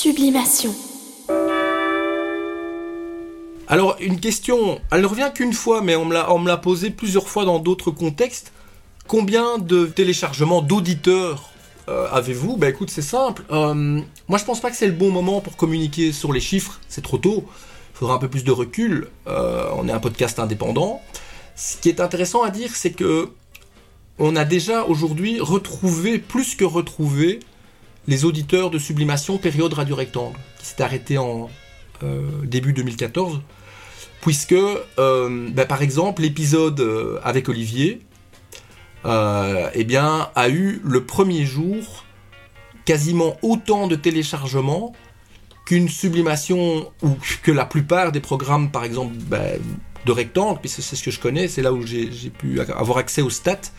Sublimation. Alors, une question, elle ne revient qu'une fois, mais on me l'a- posée plusieurs fois dans d'autres contextes. Combien de téléchargements d'auditeurs euh, avez-vous? Ben écoute, c'est simple. Euh, moi, je pense pas que c'est le bon moment pour communiquer sur les chiffres. C'est trop tôt. Il faudra un peu plus de recul. Euh, on est un podcast indépendant. Ce qui est intéressant à dire, c'est que on a déjà aujourd'hui retrouvé, plus que retrouvé, les auditeurs de Sublimation période Radio Rectangle, qui s'est arrêté en euh, début 2014 puisque, euh, bah, par exemple, l'épisode euh, avec Olivier, eh a eu le premier jour quasiment autant de téléchargements qu'une sublimation ou que la plupart des programmes, par exemple, bah, de rectangle, puisque c'est ce que je connais, c'est là où j'ai pu avoir accès aux stats,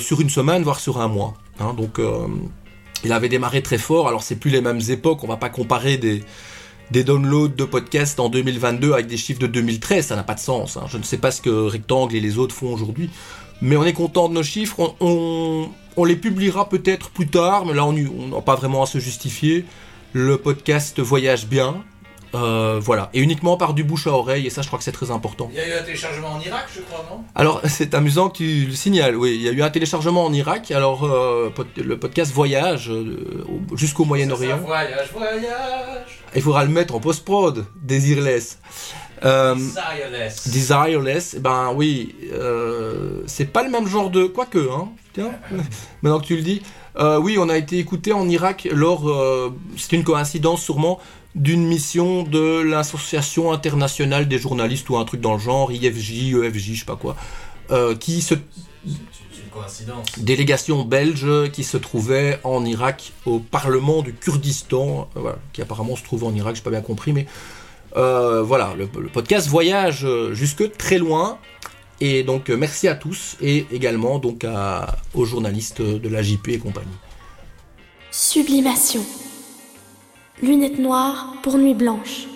sur une semaine, voire sur un mois. hein. donc, il avait démarré très fort. Alors, c'est plus les mêmes époques, on va pas comparer des, downloads de podcasts en 2022 avec des chiffres de 2013, ça n'a pas de sens. hein. Je ne sais pas ce que Rectangle et les autres font aujourd'hui, mais on est content de nos chiffres. On, on- les publiera peut-être plus tard, mais là on n'a pas vraiment à se justifier. Le podcast voyage bien, euh, voilà, et uniquement par du bouche à oreille, et ça je crois que c'est très important. Il y a eu un téléchargement en Irak, je crois, non? Alors, c'est amusant que tu le signales. Oui, il y a eu un téléchargement en Irak. Alors, euh, le podcast voyage euh, au- jusqu'au Moyen-Orient. Voyage, voyage. Il faudra le mettre en post-prod, Desireless. Euh, Desireless. Desireless, eh ben oui, euh, c'est pas le même genre de. Quoique, hein. Tiens, maintenant que tu le dis. Euh, oui, on a été écouté en Irak lors. c'est une coïncidence sûrement d'une mission de l'Association internationale des journalistes ou un truc dans le genre, IFJ, EFJ, je sais pas quoi, qui se C'est une coïncidence. délégation belge qui se trouvait en Irak au Parlement du Kurdistan, voilà, qui apparemment se trouve en Irak, j'ai pas bien compris, mais euh, voilà, le, podcast voyage euh, jusque très loin. Et donc euh, merci à tous et également donc aux journalistes de la JP et compagnie. Sublimation. Lunettes noires pour nuit blanche.